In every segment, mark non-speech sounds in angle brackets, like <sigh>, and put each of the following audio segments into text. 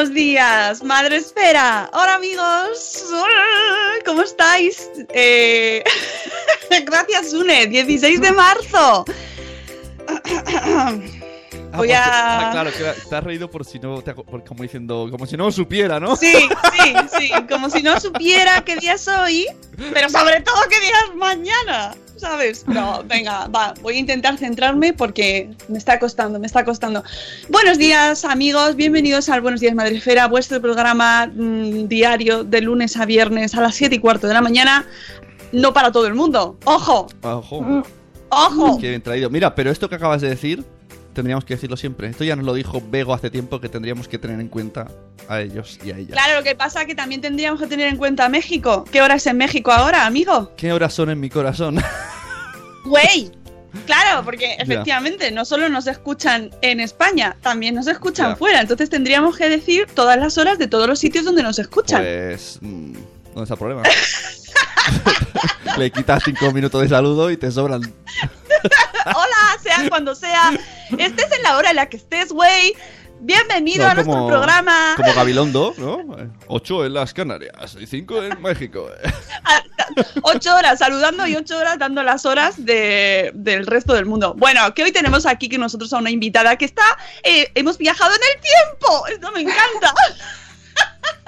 Buenos días, Madre Esfera. Hola amigos, ¿cómo estáis? Eh... <laughs> Gracias, Une, 16 de marzo. Voy a... Ah, claro, que te has reído por si no, te, por, como diciendo, como si no supiera, ¿no? Sí, sí, sí, como si no supiera qué día es hoy, pero sobre todo qué día es mañana, ¿sabes? No, venga, va, voy a intentar centrarme porque me está costando, me está costando. Buenos días, amigos, bienvenidos al Buenos Días Madrefera, vuestro programa mmm, diario de lunes a viernes a las 7 y cuarto de la mañana. No para todo el mundo, ojo. Ojo. Ojo. Qué bien traído. Mira, pero esto que acabas de decir, tendríamos que decirlo siempre. Esto ya nos lo dijo Bego hace tiempo que tendríamos que tener en cuenta a ellos y a ellas. Claro, lo que pasa es que también tendríamos que tener en cuenta a México. ¿Qué hora es en México ahora, amigo? ¿Qué horas son en mi corazón? <laughs> Güey. Claro, porque efectivamente yeah. no solo nos escuchan en España, también nos escuchan yeah. fuera. Entonces tendríamos que decir todas las horas de todos los sitios donde nos escuchan. Pues. Mmm, ¿Dónde está el problema? <laughs> Le quitas cinco minutos de saludo y te sobran. <laughs> Hola, sea cuando sea. Estés en la hora en la que estés, güey. Bienvenido no, a nuestro programa. Como Gabilondo, ¿no? Ocho en las Canarias y cinco en México. <laughs> ocho horas saludando y ocho horas dando las horas de, del resto del mundo. Bueno, que hoy tenemos aquí que nosotros a una invitada que está. Eh, hemos viajado en el tiempo. Esto me encanta.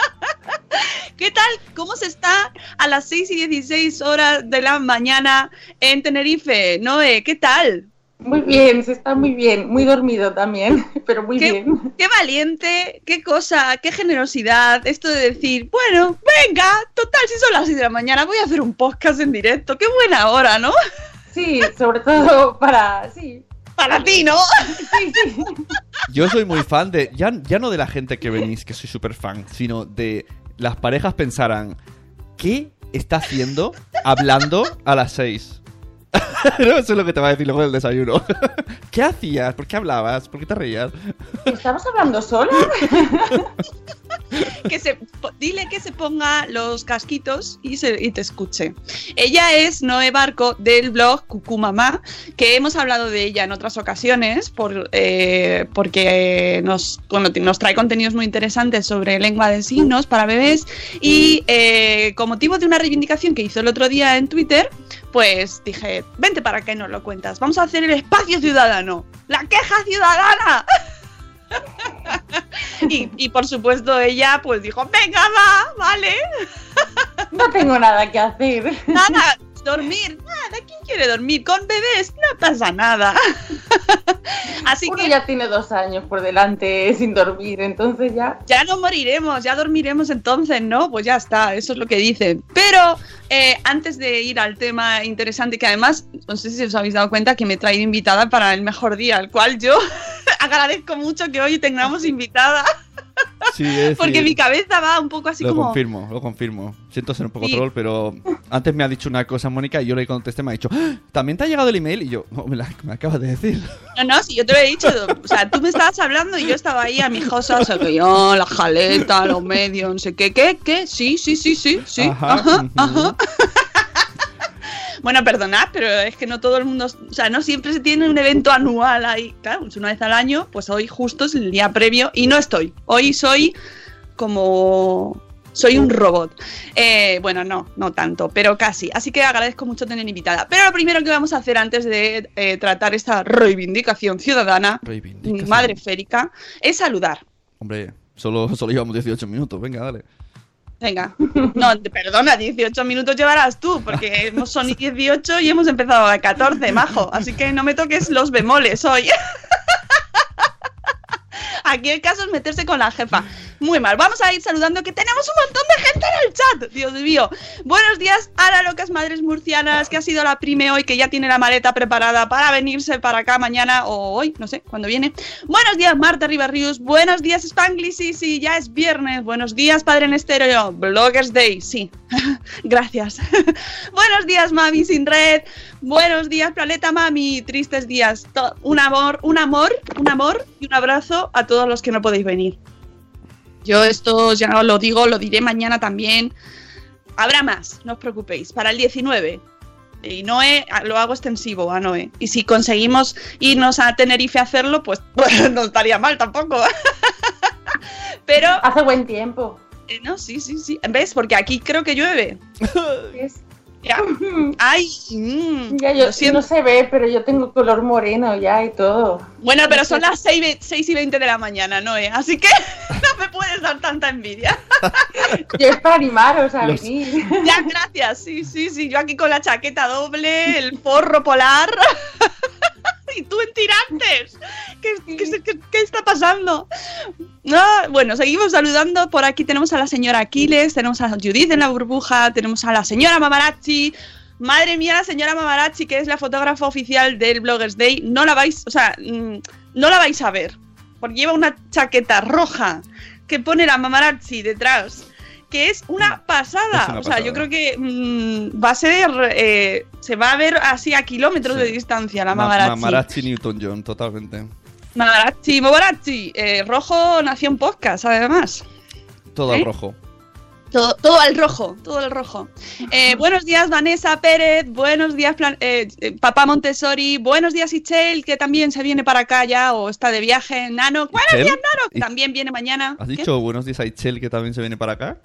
<laughs> ¿Qué tal? ¿Cómo se está a las 6 y 16 horas de la mañana en Tenerife? Noé, ¿qué tal? Muy bien, se está muy bien, muy dormido también, <laughs> pero muy qué, bien. Qué valiente, qué cosa, qué generosidad, esto de decir, bueno, venga, total, si son las 6 de la mañana, voy a hacer un podcast en directo, qué buena hora, ¿no? Sí, sobre todo para, sí, para ti, ¿no? <laughs> Yo soy muy fan de, ya, ya no de la gente que venís, que soy súper fan, sino de las parejas pensarán, ¿qué está haciendo hablando a las 6? <laughs> no, eso es lo que te va a decir luego del desayuno. <laughs> ¿Qué hacías? ¿Por qué hablabas? ¿Por qué te reías? ¿Estamos hablando solo? <laughs> que se, dile que se ponga los casquitos y, se, y te escuche. Ella es Noé Barco del blog Cucumamá, que hemos hablado de ella en otras ocasiones por, eh, porque nos, bueno, nos trae contenidos muy interesantes sobre lengua de signos para bebés y eh, con motivo de una reivindicación que hizo el otro día en Twitter, pues dije, vente para y nos lo cuentas. Vamos a hacer el espacio ciudadano, la queja ciudadana. <laughs> y, y, por supuesto ella pues dijo, venga, va, vale. no tengo nada que hacer. Nada, dormir, nada, ¿quién quiere dormir? Con bebés no pasa nada. <laughs> Así Uno que ya tiene dos años por delante sin dormir, entonces ya... ya no moriremos, ya dormiremos entonces, ¿no? Pues ya está, eso es lo que dicen. Pero eh, antes de ir al tema interesante, que además, no sé si os habéis dado cuenta que me he traído invitada para el mejor día, al cual yo <laughs> agradezco mucho que hoy tengamos invitada. Sí, es Porque mi cabeza va un poco así Lo como. confirmo, lo confirmo. Siento ser un poco Sí. troll, pero antes me ha dicho una cosa Mónica y yo le contesté, me ha dicho, "¡Ah! ¿también te ha llegado el email? Y yo, "No, me, la, me acabas de decir. <laughs> No, no, si yo te lo he dicho. O sea, tú me estabas hablando y yo estaba ahí a mi josa, o sea, que yo, la jaleta, los medios, no sé qué, qué, qué, sí, sí, sí, sí, sí. Ajá, ajá. Bueno, perdonad, pero es que no todo el mundo, o sea, no siempre se tiene un evento anual ahí. Claro, es una vez al año, pues hoy justo es el día previo y no estoy. Hoy soy como soy un robot. Eh, bueno, no, no tanto, pero casi. Así que agradezco mucho tener invitada. Pero lo primero que vamos a hacer antes de eh, tratar esta reivindicación ciudadana, Reivindicación. madre férica, es saludar. Hombre, solo, solo llevamos 18 minutos, venga, dale. Venga, <laughs> no, perdona, 18 minutos llevarás tú, porque hemos- son <laughs> 18 y hemos empezado a 14, majo. Así que no me toques los bemoles hoy. <laughs> Aquí el caso es meterse con la jefa. Muy mal. Vamos a ir saludando que tenemos un montón de gente en el chat. Dios mío. Buenos días a las locas madres murcianas, que ha sido la prime hoy, que ya tiene la maleta preparada para venirse para acá mañana o hoy, no sé, cuando viene. Buenos días, Marta Ribarrius. Buenos días, Spanglish. Sí, sí, ya es viernes. Buenos días, Padre en Estéreo. Bloggers Day. Sí. <laughs> Gracias. <laughs> Buenos días, Mami sin red. Buenos días, Planeta Mami. Tristes días. Un amor, un amor, un amor y un abrazo a todos los que no podéis venir. Yo esto ya os lo digo, lo diré mañana también. Habrá más, no os preocupéis. Para el 19. Y Noé, a- lo hago extensivo a Noé. Y si conseguimos irnos a Tenerife a hacerlo, pues, <laughs> pues no estaría mal tampoco. <laughs> Pero, Hace buen tiempo. eh, no, sí, sí, sí. ¿Ves? Porque aquí creo que llueve. <laughs> Ay, mm, Ya, yo, lo siento. no se ve, pero yo tengo color moreno ya y todo. Bueno, pero son las 6, ve- 6 y 20 de la mañana, Noé. Así que <laughs> no me puedes dar tanta envidia. <laughs> Yo es para animaros a Los- venir. <laughs> Ya, gracias. Sí, sí, sí. Yo aquí con la chaqueta doble, el forro polar. Y tú en tirantes. ¿Qué, qué se- qué- qué está pasando? Ah, bueno, seguimos saludando. Por aquí tenemos a la señora Aquiles, tenemos a Judith en la burbuja, tenemos a la señora Mamarazzi. Madre mía, la señora Mamarazzi, que es la fotógrafa oficial del Bloggers Day, no la vais, o sea, mm, no la vais a ver. Porque lleva una chaqueta roja que pone la Mamarazzi detrás. Que es una pasada. Es una o sea, yo pasada. creo que mm, va a ser. eh, se va a ver así a kilómetros Sí. de distancia la Ma- Mamarazzi. Mamarazzi Newton John, totalmente. Mamarazzi, Mamarazzi. Eh, rojo nació en podcast, además. Todo ¿Eh? al rojo. Todo, todo al rojo, todo al rojo. Eh, <laughs> buenos días, Vanessa Pérez. Buenos días, Plan- eh, Papá Montessori. Buenos días, Ichel, que también se viene para acá ya o está de viaje. Nano. Buenos días, Nano, que ¿Y- también viene mañana. ¿Has ¿Qué? dicho buenos días a Ichel que también se viene para acá?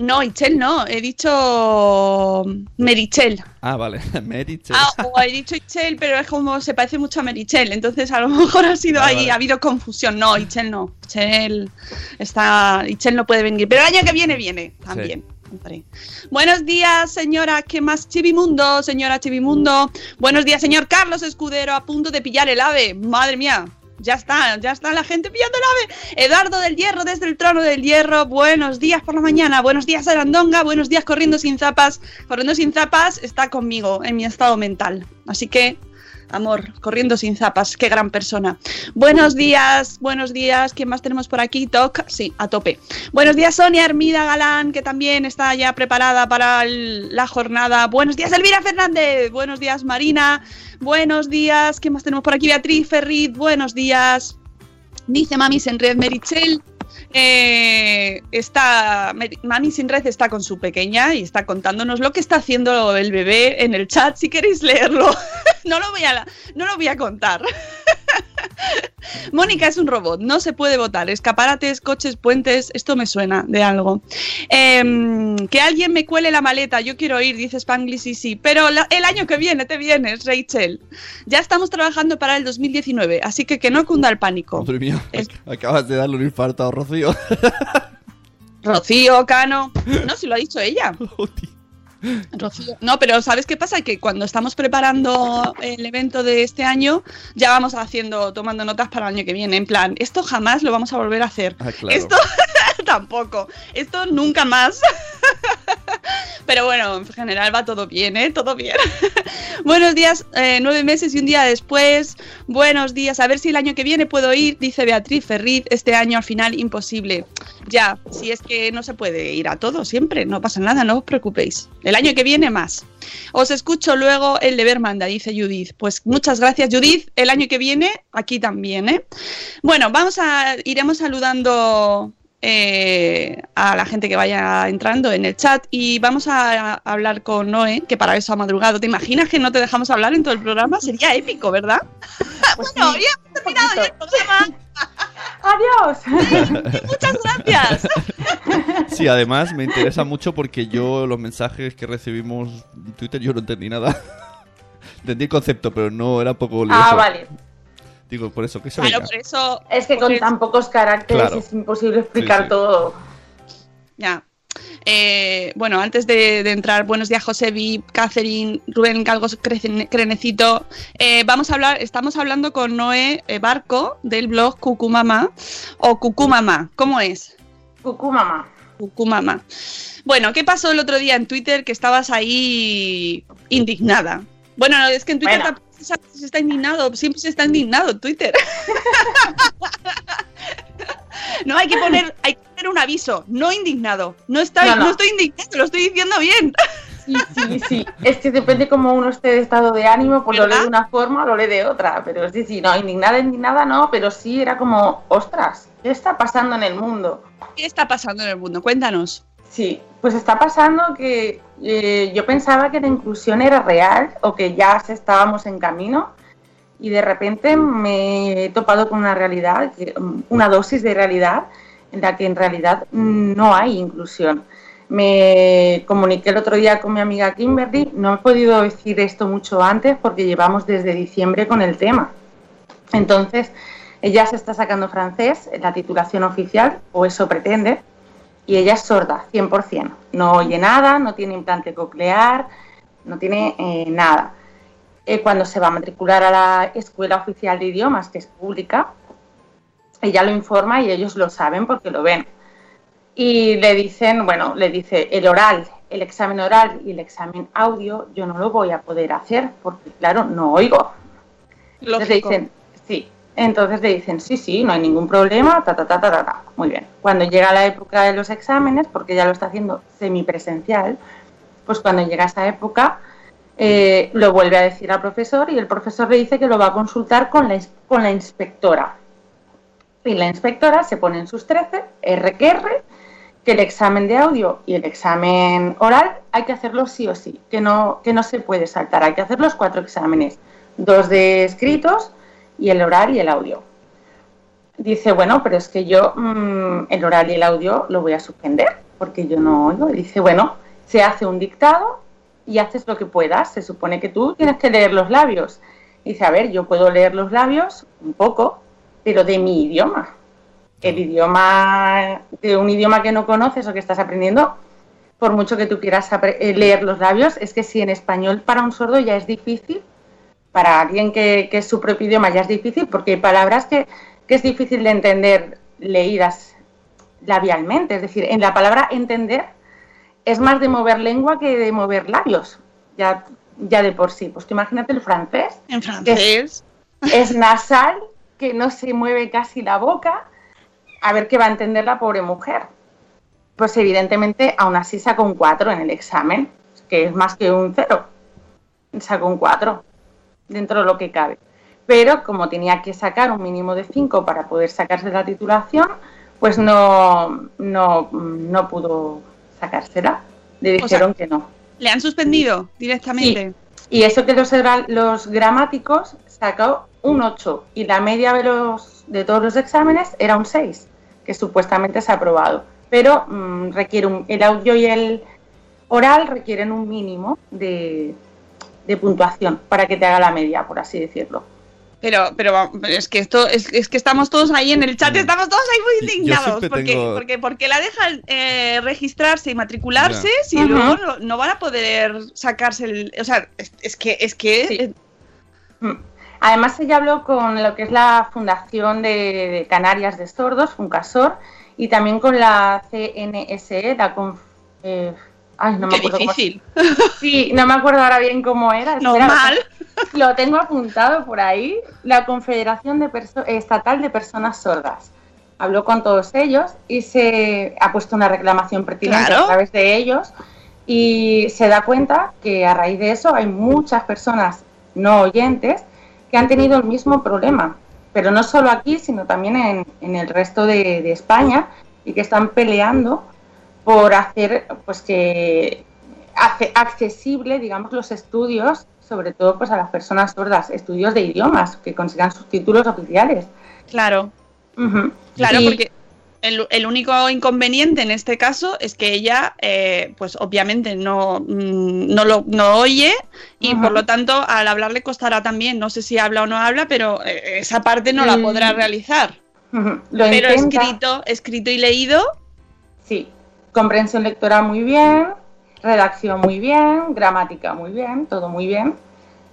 No, Ichel no. He dicho Merichel. Ah, vale. <laughs> Merichel. Ah, o he dicho Ichel, pero es como se parece mucho a Merichel. Entonces a lo mejor ha sido Vale, ahí, vale. ha habido confusión. No, Ichel no. Ichel está. Ichel no puede venir. Pero el año que viene viene también. Buenos días, señora, ¿qué más? Chivimundo, señora Chivimundo. Buenos días, señor Carlos Escudero, a punto de pillar el ave. Madre mía, ya está, ya está la gente pillando el ave. Eduardo del Hierro, desde el trono del Hierro. Buenos días por la mañana. Buenos días, Arandonga. Buenos días, corriendo sin zapas. Corriendo sin zapas está conmigo en mi estado mental. Así que, amor, corriendo sin zapas. Qué gran persona. Buenos días, buenos días. ¿Quién más tenemos por aquí? Toc, sí, a tope. Buenos días, Sonia Hermida Galán, que también está ya preparada para el- la jornada. Buenos días, Elvira Fernández. Buenos días, Marina. Buenos días. ¿Quién más tenemos por aquí? Beatriz Ferrit. Buenos días. Dice Mami Senred Merichel. Eh, está Mami sin red está con su pequeña y está contándonos lo que está haciendo el bebé en el chat. Si queréis leerlo <laughs> no lo voy a no lo voy a contar <laughs> Mónica es un robot, no se puede votar. Escaparates, coches, puentes, esto me suena de algo. Em, que alguien me cuele la maleta, yo quiero ir, dice Spanglish y sí. Pero la- el año que viene te vienes, Rachel. Ya estamos trabajando para el 2019, así que que no cunda el pánico. Madre mía, Es- <laughs> acabas de darle un infarto a Rocío. <laughs> Rocío, Cano. No, si lo ha dicho ella. Rocío. No, pero ¿sabes qué pasa? Que cuando estamos preparando el evento de este año, ya vamos haciendo, tomando notas para el año que viene. En plan, esto jamás lo vamos a volver a hacer. Ah, claro. Esto <laughs> tampoco. Esto nunca más. <laughs> Pero bueno, en general va todo bien, ¿eh? Todo bien. <laughs> Buenos días, eh, nueve meses y un día después. Buenos días, a ver si el año que viene puedo ir, dice Beatriz Ferriz. Este año al final imposible. Ya, si es que no se puede ir a todo siempre, no pasa nada, no os preocupéis. El año que viene más. Os escucho luego el deber manda, dice Judith. Pues muchas gracias, Judith. El año que viene, aquí también, ¿eh? Bueno, vamos a, iremos saludando eh, a la gente que vaya entrando en el chat y vamos a, hablar con Noé, que para eso ha madrugado. ¿Te imaginas que no te dejamos hablar en todo el programa? Sería épico, ¿verdad? <laughs> Pues bueno, sí, ya hemos terminado ya el programa. ¡Adiós! <laughs> Muchas gracias. <laughs> Sí, además me interesa mucho porque yo los mensajes que recibimos en Twitter yo no entendí nada. Entendí el concepto, pero no era poco lioso. Ah, vale. Digo, por eso, que se Claro, por eso. Es que con eso- tan pocos caracteres Claro. es imposible explicar Sí, sí. todo. Ya. Eh, bueno, antes de, de entrar, buenos días, Josebi, Catherine, Rubén Calgos, Crecen- Crenecito. Eh, vamos a hablar, estamos hablando con Noé eh, Barco del blog Cucumama o Cucumama. ¿Cómo es? Cucú, mamá. Cucumama. Bueno, ¿qué pasó el otro día en Twitter que estabas ahí indignada? Bueno, no, es que en Twitter Bueno. Se se está indignado, siempre se está indignado en Twitter. <laughs> no, hay que poner, hay que poner un aviso, no indignado. No, está, No, no, no. estoy indignado, lo estoy diciendo bien. Sí, sí, sí. Es que depende cómo uno esté de estado de ánimo, pues lo lee de una forma o lo lee de otra. Pero sí, sí, no, indignada, indignada no, pero sí era como, ostras, ¿qué está pasando en el mundo? ¿Qué está pasando en el mundo? Cuéntanos. Sí, pues está pasando que eh, yo pensaba que la inclusión era real o que ya estábamos en camino y de repente me he topado con una realidad, que- una dosis de realidad en la que en realidad no hay inclusión. Me comuniqué el otro día con mi amiga Kimberly, no he podido decir esto mucho antes porque llevamos desde diciembre con el tema. Entonces, ella se está sacando francés, la titulación oficial, o eso pretende, y ella es sorda, 100%. No oye nada, no tiene implante coclear, no tiene eh, nada. Eh, cuando se va a matricular a la Escuela Oficial de Idiomas, que es pública, ella lo informa y ellos lo saben porque lo ven. Y le dicen, bueno, le dice el oral, el examen oral y el examen audio, yo no lo voy a poder hacer porque, claro, no oigo. Entonces le Lógico. dicen, sí. Entonces le dicen, sí, sí, no hay ningún problema, ta, ta, ta, ta, ta, ta. Muy bien. Cuando llega la época de los exámenes, porque ya lo está haciendo semipresencial, pues cuando llega esa época, eh, lo vuelve a decir al profesor y el profesor le dice que lo va a consultar con la, con la inspectora. Y la inspectora se pone en sus 13, R que R, que el examen de audio y el examen oral hay que hacerlo sí o sí, que no, que no se puede saltar, hay que hacer los cuatro exámenes, dos de escritos y el oral y el audio. Dice, bueno, pero es que yo mm, el oral y el audio lo voy a suspender porque yo no oigo. Y dice, bueno, se hace un dictado y haces lo que puedas. Se supone que tú tienes que leer los labios. Dice, a ver, yo puedo leer los labios un poco, pero de mi idioma. El idioma, de un idioma que no conoces o que estás aprendiendo, por mucho que tú quieras eh, leer los labios, es que si en español para un sordo ya es difícil, para alguien que, que es su propio idioma ya es difícil, porque hay palabras que, que es difícil de entender leídas labialmente. Es decir, en la palabra entender es más de mover lengua que de mover labios, ya, ya de por sí. Pues tú imagínate el francés, En francés. es nasal, que no se mueve casi la boca, a ver qué va a entender la pobre mujer. Pues evidentemente, aún así sacó un 4 en el examen, que es más que un 0. Sacó un 4, dentro de lo que cabe. Pero como tenía que sacar un mínimo de 5 para poder sacarse la titulación, pues no, no, no pudo sacársela. Le O sea, dijeron que no. Le han suspendido directamente. Y eso que los, gra- los gramáticos sacó un 8 y la media de, los, de todos los exámenes era un 6, que supuestamente se ha aprobado. Pero mm, requiere un- el audio y el oral requieren un mínimo de, de puntuación para que te haga la media, por así decirlo. Pero, pero es que esto, es, es que estamos todos ahí en el chat, estamos todos ahí muy indignados. Porque, tengo- porque, porque la dejan eh, registrarse y matricularse si luego no, no van a poder sacarse el. O sea, es, es que, es que Sí. eh, Mm. Además, ella habló con lo que es la Fundación de, de Canarias de Sordos, Funcasor, y también con la CNSE, la Conf- eh, Ay, no me Qué acuerdo cómo- difícil. Sí, no me acuerdo ahora bien cómo era. Espera, Normal. Lo tengo apuntado por ahí. La Confederación de Perso- Estatal de Personas Sordas. Habló con todos ellos y se ha puesto una reclamación pertinente Claro. a través de ellos y se da cuenta que a raíz de eso hay muchas personas no oyentes que han tenido el mismo problema, pero no solo aquí, sino también en, en el resto de, de España y que están peleando por hacer pues que hace accesible, digamos, los estudios, sobre todo pues a las personas sordas, estudios de idiomas que consigan sus títulos oficiales. Claro, claro, Y- porque el, el único inconveniente en este caso es que ella, eh, pues obviamente no, mm, no lo no oye y por lo tanto al hablar le costará también, no sé si habla o no habla, pero eh, esa parte no la Mm. podrá realizar. Ujú. Lo Pero intenta- escrito, escrito y leído, Sí, comprensión lectora muy bien, redacción muy bien, gramática muy bien, todo muy bien,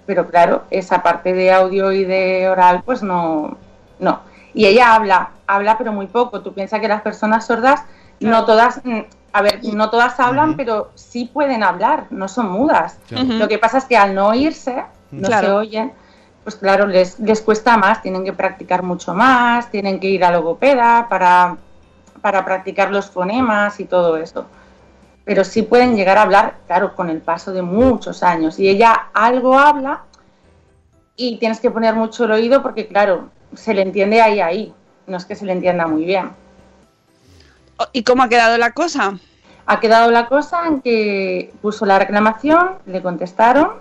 pero claro, esa parte de audio y de oral, pues no, no. Y ella habla, habla pero muy poco. Tú piensas que las personas sordas, no todas, mm, a ver, no todas hablan, pero sí pueden hablar, no son mudas. Lo que pasa es que al no oírse, no Claro. se oyen, pues claro, les, les cuesta más, tienen que practicar mucho más, tienen que ir a logopeda para, para practicar los fonemas y todo eso. Pero sí pueden llegar a hablar, claro, con el paso de muchos años. Y ella algo habla y tienes que poner mucho el oído porque, claro, se le entiende ahí, ahí. No es que se le entienda muy bien. ¿y cómo ha quedado la cosa? Ha quedado la cosa en que puso la reclamación, le contestaron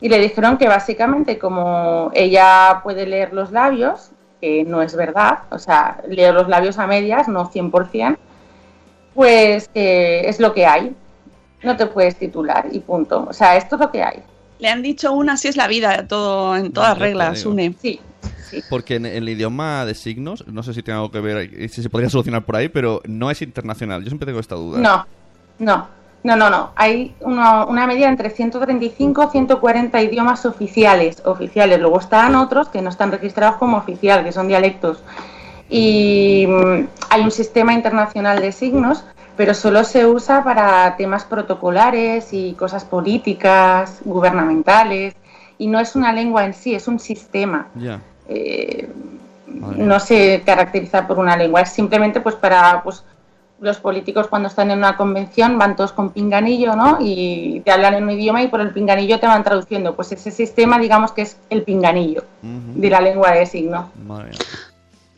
y le dijeron que básicamente como ella puede leer los labios, que no es verdad, o sea, leo los labios a medias, no 100%, pues que es lo que hay. No te puedes titular y punto. O sea, esto es lo que hay. Le han dicho una, así es la vida, todo en todas te reglas, une. Sí, sí. Porque en el idioma de signos, no sé si tiene algo que ver, eh, si se podría solucionar por ahí, pero no es internacional. Yo siempre tengo esta duda. No, no, no, no, no. Hay una, una media entre 135 y 140 idiomas oficiales, oficiales. Luego están otros que no están registrados como oficial, que son dialectos. Y mm, hay un sistema internacional de signos, pero solo se usa para temas protocolares y cosas políticas, gubernamentales. Y no es una lengua en sí, es un sistema eh, no se caracteriza por una lengua, es simplemente pues para pues los políticos cuando están en una convención van todos con pinganillo, ¿no? Y te hablan en un idioma y por el pinganillo te van traduciendo. Pues ese sistema, digamos que es el pinganillo de la lengua de signos. Madre.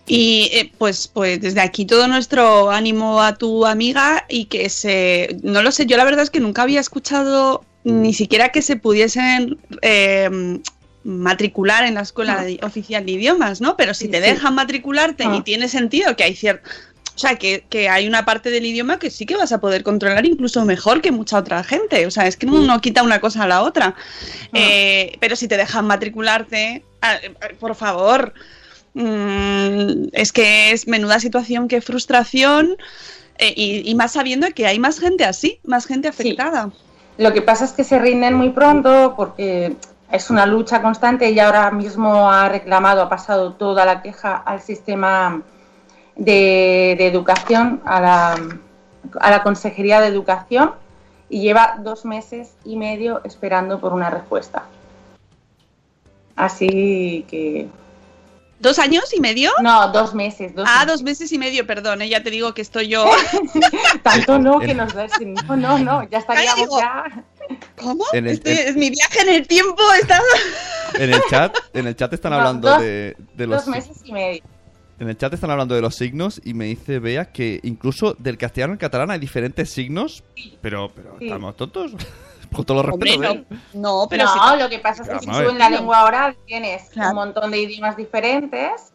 Y eh, pues, pues desde aquí todo nuestro ánimo a tu amiga y que se... No lo sé, yo la verdad es que nunca había escuchado ni siquiera que se pudiesen eh, matricular en la escuela oficial de idiomas, ¿no? Pero si Sí, te sí. dejan matricularte y Ah. tiene sentido que hay cierto... O sea, que, que hay una parte del idioma que sí que vas a poder controlar incluso mejor que mucha otra gente. O sea, es que no, no quita una cosa a la otra. Eh, pero si te dejan matricularte, ah, eh, por favor, mm, es que es menuda situación, qué frustración. eh, y, y más sabiendo que hay más gente así, más gente afectada. Lo que pasa es que se rinden muy pronto porque es una lucha constante. Ella ahora mismo ha reclamado, ha pasado toda la queja al sistema de, de educación, a la, a la Consejería de Educación y lleva dos meses y medio esperando por una respuesta. Así que... ¿Dos años y medio? No, dos meses. Dos Ah, meses. dos meses y medio, perdón, eh, ya te digo que estoy yo. <laughs> Tanto no que nos da ese- No, no, no, ya estaríamos digo, ya... ¿Cómo? En el- Este en- es mi viaje en el tiempo. Está... En el chat, en el chat están No, hablando dos- de, de los Dos meses y medio. En el chat están hablando de los signos y me dice Bea que incluso del castellano al catalán hay diferentes signos, pero pero Sí. estamos tontos. <laughs> Con todos los Hombre, respetos, no, ¿eh? no, pero no, si- lo que pasa es que si tú en la lengua oral tienes Claro. un montón de idiomas diferentes,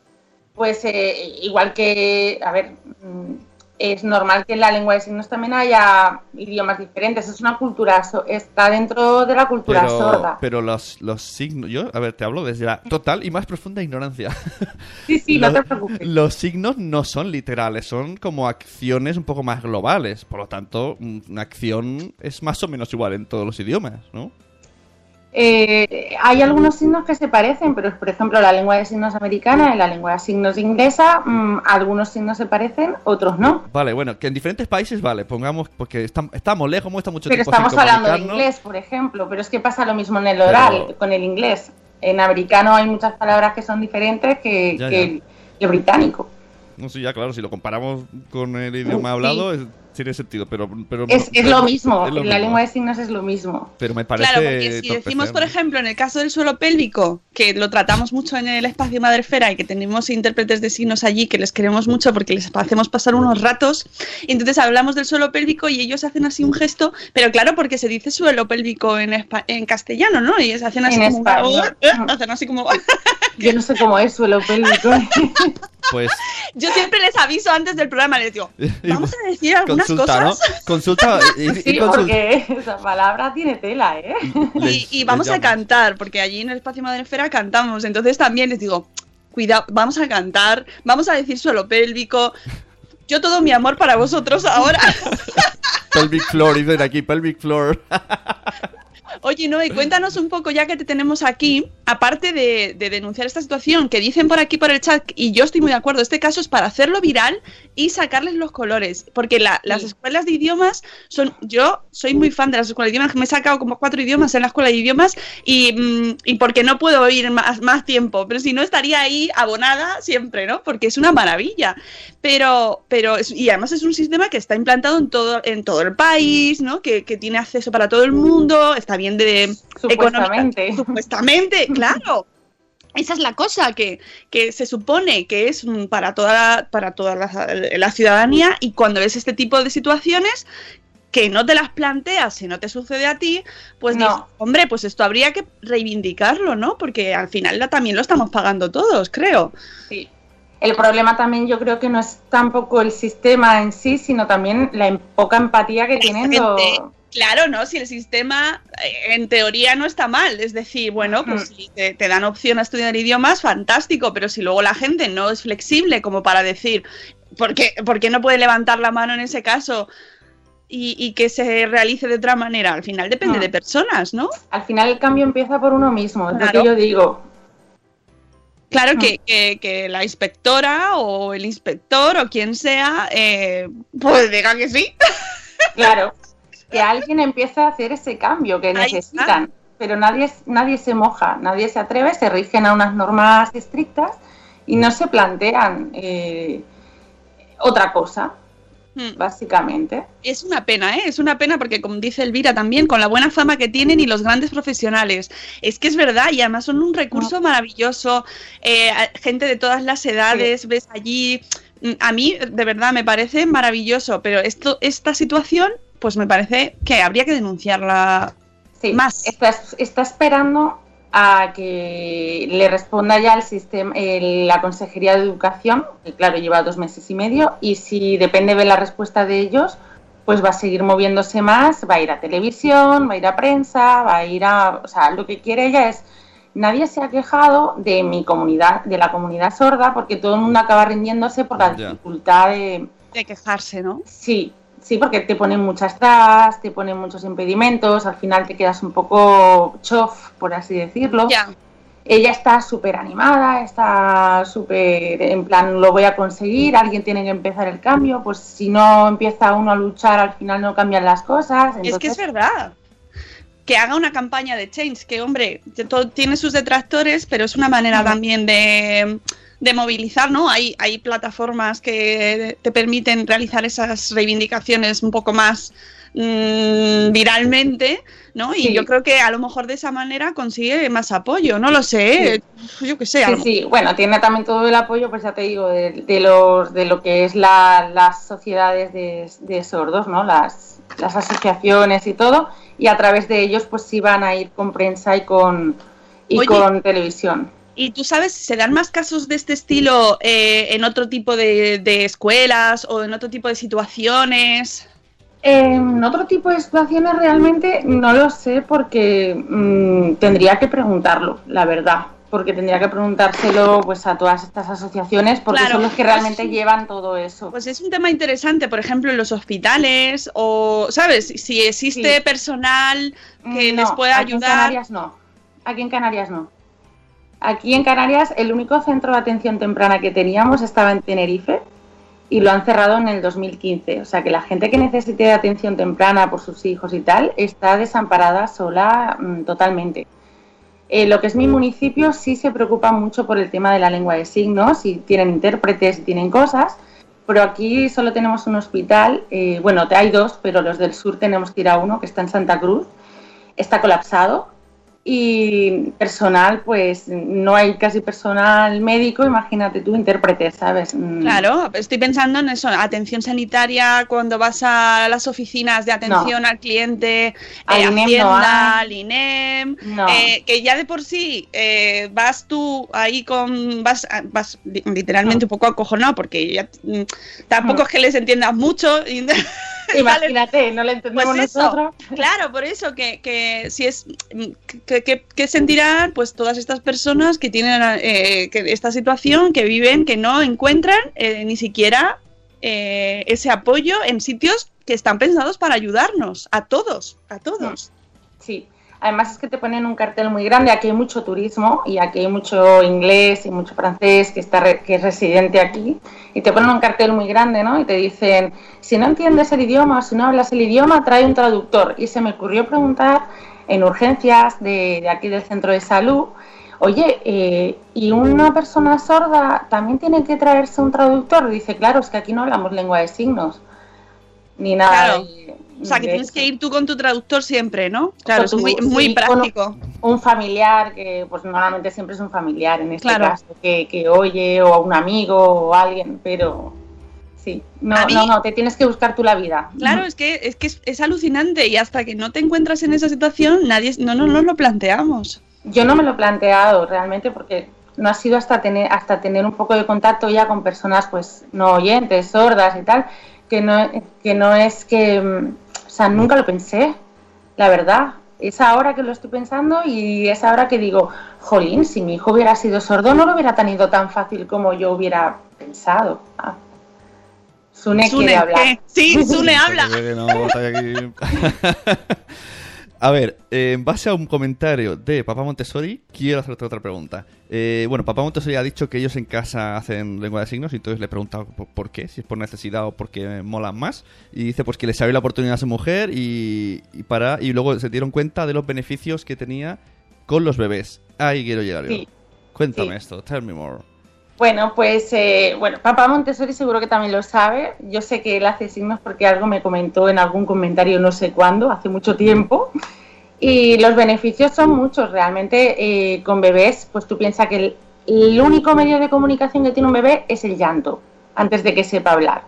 pues eh, igual que, a ver, mm, es normal que en la lengua de signos también haya idiomas diferentes. Es una cultura, so- está dentro de la cultura Pero, sorda. pero los, los signos, yo, a ver, te hablo desde la total y más profunda ignorancia. <laughs> sí, sí, no los, te preocupes. los signos no son literales, son como acciones un poco más globales. Por lo tanto, mm, una acción es más o menos igual en todos los idiomas, ¿no? Eh, hay algunos signos que se parecen, pero por ejemplo la lengua de signos americana y la lengua de signos inglesa, mm, algunos signos se parecen, otros no. Vale, bueno, que en diferentes países, vale, pongamos, porque estam- estamos lejos, hemos estado mucho Pero tiempo sin estamos hablando de inglés, por ejemplo, pero es que pasa lo mismo en el oral, Pero- con el inglés. En americano hay muchas palabras que son diferentes que, Ya, que ya. el- el británico. No sé, ya claro, si lo comparamos con el idioma hablado, es- tiene sentido, pero... pero Es, es lo mismo, es lo la mismo. lengua de signos es lo mismo. Pero me parece Claro, porque si decimos, por ejemplo, en el caso del suelo pélvico, que lo tratamos mucho en el espacio Madrefera y que tenemos intérpretes de signos allí que les queremos mucho porque les hacemos pasar unos ratos, y entonces hablamos del suelo pélvico y ellos hacen así un gesto, pero claro, porque se dice suelo pélvico en, espa- en castellano, ¿no? Y ellos hacen así En como... español. "Eh", hacen así como... <laughs> Yo no sé cómo es suelo pélvico. Pues <laughs> Yo siempre les aviso antes del programa, les digo, <laughs> vamos a decir algunas consulta, ¿no? Consulta y, y Sí, consul- porque esa palabra tiene tela, ¿eh? y, les- y vamos a cantar, porque allí en el espacio Madrefera cantamos, entonces también les digo, cuidado, vamos a cantar, vamos a decir suelo pélvico. Yo todo mi amor para vosotros ahora. <laughs> Pelvic floor, dicen aquí, pelvic floor. <laughs> Oye, Noé, cuéntanos un poco, ya que te tenemos aquí, aparte de, de denunciar esta situación que dicen por aquí por el chat, y yo estoy muy de acuerdo, este caso es para hacerlo viral y sacarles los colores, porque la- las escuelas de idiomas son, yo soy muy fan de las escuelas de idiomas, me he sacado como cuatro idiomas en la escuela de idiomas y, mm, y porque no puedo ir más, más tiempo, pero si no estaría ahí abonada siempre, ¿no? Porque es una maravilla. Pero, pero y además es un sistema que está implantado en todo, en todo el país, ¿no? Que, que tiene acceso para todo el mundo, está bien de Supuestamente. <laughs> supuestamente, <laughs> claro. Esa es la cosa, que, que se supone que es mm, para toda, la, para toda la, la ciudadanía y cuando ves este tipo de situaciones que no te las planteas si no te sucede a ti, pues No. dices, hombre, pues esto habría que reivindicarlo, ¿no? Porque al final la- también lo estamos pagando todos, creo. Sí. El problema también yo creo que no es tampoco el sistema en sí, sino también la em- poca empatía que tienen los... Claro, ¿no? Si el sistema eh, en teoría no está mal, es decir, bueno, pues si te, te dan opción a estudiar idiomas, fantástico, pero si luego la gente no es flexible como para decir, ¿por qué, por qué no puede levantar la mano en ese caso y, y que se realice de otra manera? Al final depende de personas, ¿no? Al final el cambio empieza por uno mismo, es lo que yo digo. Claro Ah. que, que- que la inspectora o el inspector o quien sea, eh, pues diga que sí. Claro, <laughs> que alguien empiece a hacer ese cambio que necesitan, pero nadie, nadie se moja, nadie se atreve, se rigen a unas normas estrictas y no se plantean eh, otra cosa, Hmm. básicamente. Es una pena, ¿eh? Es una pena porque, como dice Elvira también, con la buena fama que tienen y los grandes profesionales, es que es verdad y además son un recurso maravilloso, eh, gente de todas las edades, ves allí, mm, a mí de verdad me parece maravilloso, pero esto, esta situación, pues me parece que habría que denunciarla. Sí, Más. Está, está esperando a que le responda ya el sistema, el- la Consejería de Educación, que claro, lleva dos meses y medio, y si depende de la respuesta de ellos, pues va a seguir moviéndose más, va a ir a televisión, va a ir a prensa, va a ir a... O sea, lo que quiere ella es... Nadie se ha quejado de mi comunidad, de la comunidad sorda, porque todo el mundo acaba rindiéndose por la Ya. dificultad de, De quejarse, ¿no? Sí, sí, porque te ponen muchas trabas, te ponen muchos impedimentos, al final te quedas un poco chof, por así decirlo. Ya. Ella está súper animada, está súper en plan, lo voy a conseguir, alguien tiene que empezar el cambio, pues si no empieza uno a luchar, al final no cambian las cosas. Es que es verdad. Que haga una campaña de change, que hombre, todo tiene sus detractores, pero es una manera también de, de movilizar, ¿no? Hay, hay plataformas que te permiten realizar esas reivindicaciones un poco más mm, viralmente, ¿no? Y Sí. yo creo que a lo mejor de esa manera consigue más apoyo, no lo sé, ¿eh? yo qué sé. Sí, sí, bueno, tiene también todo el apoyo, pues ya te digo, de, de los, de lo que es la- las sociedades de, de sordos, ¿no? Las, las asociaciones y todo, y a través de ellos pues sí van a ir con prensa y con, y Oye. con televisión. ¿Y tú sabes si se dan más casos de este estilo eh, en otro tipo de, de escuelas o en otro tipo de situaciones? En otro tipo de situaciones realmente no lo sé porque mm, tendría que preguntarlo, la verdad. Porque tendría que preguntárselo pues a todas estas asociaciones porque Claro, son los que pues realmente llevan todo eso. Pues es un tema interesante, por ejemplo, en los hospitales o, ¿sabes? Si existe Sí. personal que Mm, No, les pueda aquí en ayudar. Canarias no. aquí en Canarias no. Aquí en Canarias el único centro de atención temprana que teníamos estaba en Tenerife y lo han cerrado en el 2015. O sea que la gente que necesite atención temprana por sus hijos y tal está desamparada sola mm, totalmente. Eh, lo que es mi municipio sí se preocupa mucho por el tema de la lengua de signos y tienen intérpretes y tienen cosas, pero aquí solo tenemos un hospital, eh, bueno, hay dos, pero los del sur tenemos que ir a uno que está en Santa Cruz, está colapsado y personal, pues no hay casi personal médico, imagínate tú, intérprete, ¿sabes? Mm. Claro, estoy pensando en eso, atención sanitaria cuando vas a las oficinas de atención al cliente, Al eh, INEM Hacienda, al INEM, No. eh, que ya de por sí eh, vas tú ahí con, vas, vas li- literalmente un poco acojonado porque ya mm, tampoco es que les entiendas mucho. y- <laughs> <laughs> <laughs> Imagínate, no lo entendemos Pues eso, nosotros. claro, por eso que, que si es que, que- que sentirán pues todas estas personas que tienen eh, que esta situación, que viven, que no encuentran eh, ni siquiera eh, ese apoyo en sitios que están pensados para ayudarnos a todos, a todos. Sí, además es que te ponen un cartel muy grande, aquí hay mucho turismo y aquí hay mucho inglés y mucho francés que, está re- que es residente aquí y te ponen un cartel muy grande, ¿no? Y te dicen, si no entiendes el idioma o si no hablas el idioma, trae un traductor. Y se me ocurrió preguntar en urgencias de, de aquí del centro de salud, oye, eh, ¿y una persona sorda también tiene que traerse un traductor? Dice, claro, es que aquí no hablamos lengua de signos, ni nada. Claro. de- O sea, que tienes que ir tú con tu traductor siempre, ¿no? Claro, es muy, muy sí, con- práctico. un familiar que pues normalmente siempre es un familiar en este Claro. caso que, que oye o un amigo o alguien pero sí no mí- no no te tienes que buscar tú la vida Claro, es que, es, que es, es alucinante y hasta que no te encuentras en esa situación, nadie no, no nos lo planteamos. yo no me lo he planteado realmente porque no ha sido hasta tener hasta tener un poco de contacto ya con personas pues no oyentes sordas y tal que no que no es que mm, o sea nunca lo pensé la verdad es ahora que lo estoy pensando y es ahora que digo, jolín, si mi hijo hubiera sido sordo no lo hubiera tenido tan fácil como yo hubiera pensado. Ah. Sune, Sune, quiere hablar. ¿qué? Sí, Sune habla. <laughs> A ver, eh, en base a un comentario de Papá Montessori, quiero hacerte otra pregunta. Eh, bueno, Papá Montessori ha dicho que ellos en casa hacen lengua de signos y entonces le he preguntado por, por qué, si es por necesidad o porque molan más. Y dice pues que les abrió la oportunidad a su mujer y, y para y luego se dieron cuenta de los beneficios que tenía con los bebés. Ahí quiero llegar yo. Sí. Cuéntame Sí. esto, tell me more. Bueno, pues eh, bueno, papá Montessori seguro que también lo sabe. Yo sé que él hace signos porque algo me comentó en algún comentario no sé cuándo, hace mucho tiempo. Y los beneficios son muchos. Realmente eh, con bebés, pues tú piensas que el, el único medio de comunicación que tiene un bebé es el llanto, antes de que sepa hablar.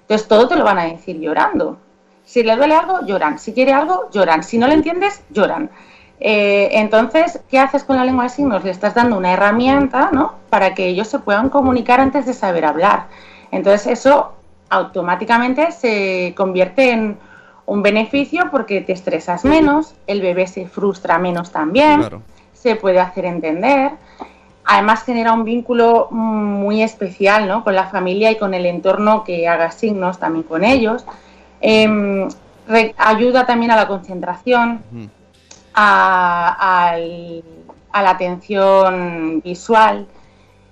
Entonces todo te lo van a decir llorando. Si le duele algo, lloran. Si quiere algo, lloran. Si no le entiendes, lloran. Eh, entonces, ¿qué haces con la lengua de signos? Le estás dando una herramienta, ¿no? Para que ellos se puedan comunicar antes de saber hablar. Entonces, eso automáticamente se convierte en un beneficio porque te estresas menos, el bebé se frustra menos también, Claro. se puede hacer entender. Además genera un vínculo muy especial ¿no? con la familia y con el entorno que haga signos también con ellos. Em, ayuda también a la concentración. A, al- a la atención visual,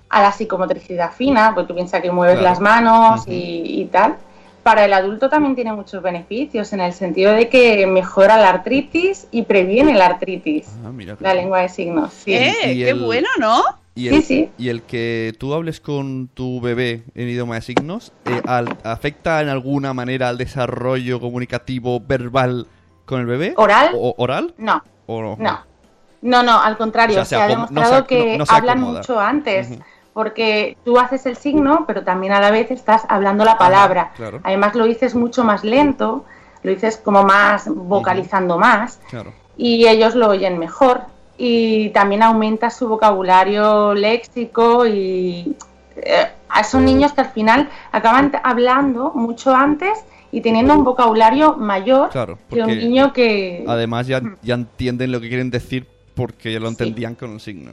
a la psicomotricidad fina, porque tú piensas que mueves Claro. las manos y, y tal. Para el adulto también tiene muchos beneficios, en el sentido de que mejora la artritis y previene la artritis, Ah, mira la bien. lengua de signos. Sí. Eh, qué el- bueno, ¿no? Y el, Sí, sí. y el que tú hables con tu bebé en idioma de signos, eh, al- ¿afecta en alguna manera al desarrollo comunicativo verbal con el bebé? ¿Oral? ¿O, oral? No, ¿O no? no. No, no, al contrario, O sea, se ha no demostrado se que no- hablan mucho antes, porque tú haces el signo, pero también a la vez estás hablando la palabra. claro. Además lo dices mucho más lento, lo dices como más vocalizando más, Claro. y ellos lo oyen mejor. Y también aumenta su vocabulario léxico y eh, son niños que al final acaban hablando mucho antes y teniendo un vocabulario mayor Claro, que un niño que... Además ya, ya entienden lo que quieren decir porque lo entendían con el signo.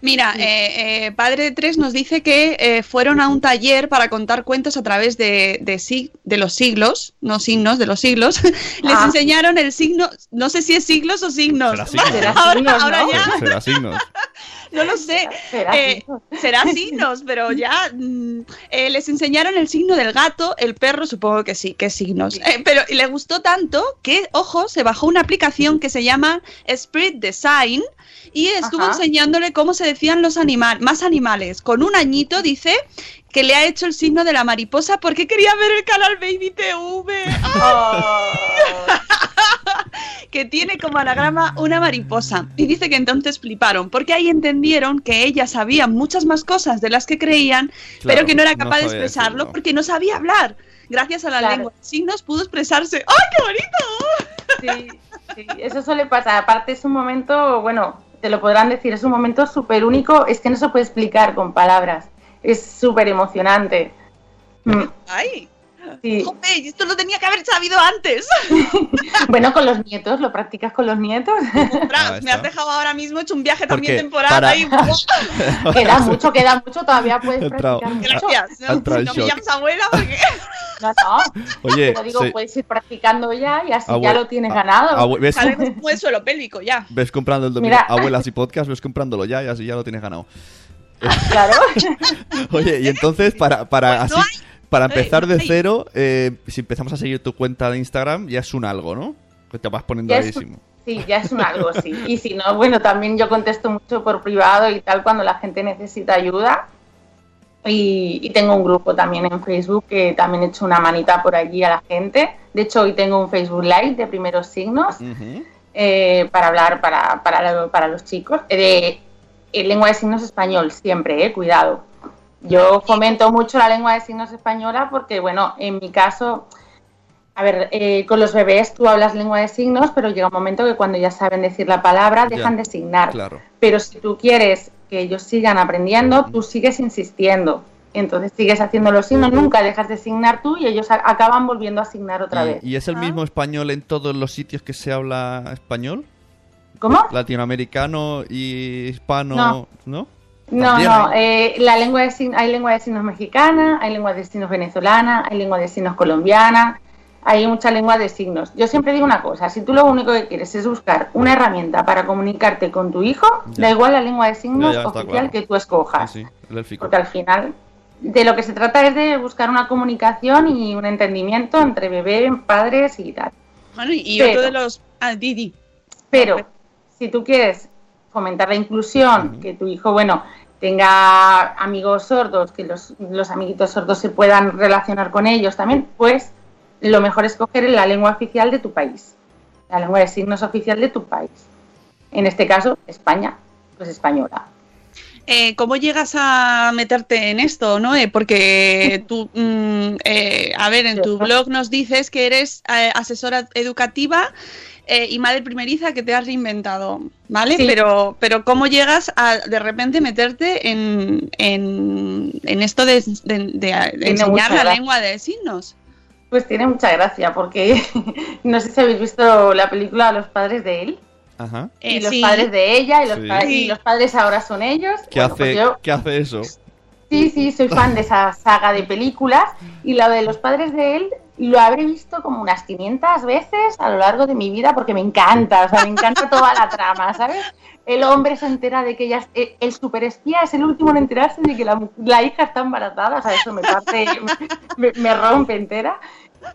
Mira, eh, eh, Padre de Tres nos dice que eh, fueron a un taller para contar cuentos a través de, de, sig- de los siglos, no signos, de los siglos. <laughs> Les Ah. enseñaron el signo, no sé si es siglos o signos. Será signos. <laughs> Será ahora signos, ahora ¿no? ya, Será signos. <laughs> <laughs> no lo sé. Será Eh, signos. será signos, pero ya mm, eh, les enseñaron el signo del gato, el perro, supongo que sí, que signos. Eh, pero le gustó tanto que, ojo, se bajó una aplicación que se llama Spirit Design y estuvo Ajá. enseñándole cómo se decían los animales, más animales. Con un añito dice que le ha hecho el signo de la mariposa porque quería ver el canal Baby TV. <laughs> <laughs> que tiene como anagrama una mariposa. Y dice que entonces fliparon, porque ahí entendieron que ella sabía muchas más cosas de las que creían, Claro, pero que no era no capaz de expresarlo decirlo. porque no sabía hablar. Gracias a la Claro. lengua de signos pudo expresarse. ¡Ay, qué bonito! Sí, sí, eso suele pasar. Aparte es un momento, bueno, te lo podrán decir, es un momento súper único, es que no se puede explicar con palabras. Es súper emocionante. Mm, ¡Ay! Sí. ¡Joder! Esto lo tenía que haber sabido antes. <laughs> Bueno, con los nietos, ¿lo practicas con los nietos? Ostras, Ah, me has dejado ahora mismo hecho un viaje también Porque temporal. para- ahí. <laughs> queda mucho, queda mucho, todavía puedes practicar mucho. Gracias. En No me llames abuela porque... No, no, <laughs> Oye, pero digo, se- puedes ir practicando ya y así ya lo tienes ganado. abue- ¿ves, es suelo pélvico ya. ves comprando el dominio Mira. Abuelas y Podcast, ves comprándolo ya y así ya lo tienes ganado. Claro. Oye, y entonces para, para Pues así... no hay. Para Eh, empezar de cero, eh, si empezamos a seguir tu cuenta de Instagram, ya es un algo, ¿no? Que te vas poniendo Ya ahí. es, sí, ya es un algo, sí. Y si no, bueno, también yo contesto mucho por privado y tal cuando la gente necesita ayuda. Y, y tengo un grupo también en Facebook que también he hecho una manita por allí a la gente. De hecho, hoy tengo un Facebook Live de primeros signos eh, para hablar para, para, para los chicos. Eh, De lengua de signos español, siempre, eh, cuidado. Yo fomento mucho la lengua de signos española porque, bueno, en mi caso, a ver, eh, con los bebés tú hablas lengua de signos, pero llega un momento que cuando ya saben decir la palabra, Ya, dejan de signar. Claro. Pero si tú quieres que ellos sigan aprendiendo, tú sigues insistiendo. Entonces sigues haciendo los signos, nunca dejas de signar tú y ellos acaban volviendo a signar otra vez. ¿Y, y es el mismo español en todos los sitios que se habla español? ¿Cómo? Latinoamericano y hispano, No. ¿no? No, no, hay. eh, la lengua de signos, hay lengua de signos mexicana, hay lengua de signos venezolana, hay lengua de signos colombiana, hay mucha lengua de signos. Yo siempre digo una cosa, si tú lo único que quieres es buscar una herramienta para comunicarte con tu hijo, Ya. da igual la lengua de signos Ya, ya, está oficial claro. que tú escojas. Sí, sí. Porque al final de lo que se trata es de buscar una comunicación y un entendimiento entre bebé, padres y tal. Bueno, y Pero- otro de los... Ah, Didi. Pero si tú quieres fomentar la inclusión, que tu hijo, bueno, tenga amigos sordos, que los, los amiguitos sordos se puedan relacionar con ellos también, pues lo mejor es coger la lengua oficial de tu país, la lengua de signos oficial de tu país. En este caso, España, pues española. Eh, ¿Cómo llegas a meterte en esto, Noé? Porque <laughs> tú, mm, eh, a ver, en tu blog nos dices que eres eh, asesora educativa y madre primeriza que te has reinventado, ¿vale? Sí. Pero, pero ¿cómo llegas a de repente meterte en, en, en esto de, de- de- de Tiene enseñar la lengua de signos? Pues tiene mucha gracia porque <laughs> no sé si habéis visto la película Los padres de él Ajá. Eh, y los sí. padres de ella y los, Sí. pa- y los padres ahora son ellos. ¿Qué, Bueno, hace, pues yo- ¿Qué hace eso? Sí, sí, soy fan de esa saga de películas y la de los padres de él lo habré visto como unas 500 veces a lo largo de mi vida porque me encanta, o sea, me encanta toda la trama, ¿sabes? El hombre se entera de que ella, es- eh, el superespía es el último en enterarse de que la, la hija está embarazada, o sea, eso me parte, <laughs> me, me rompe entera.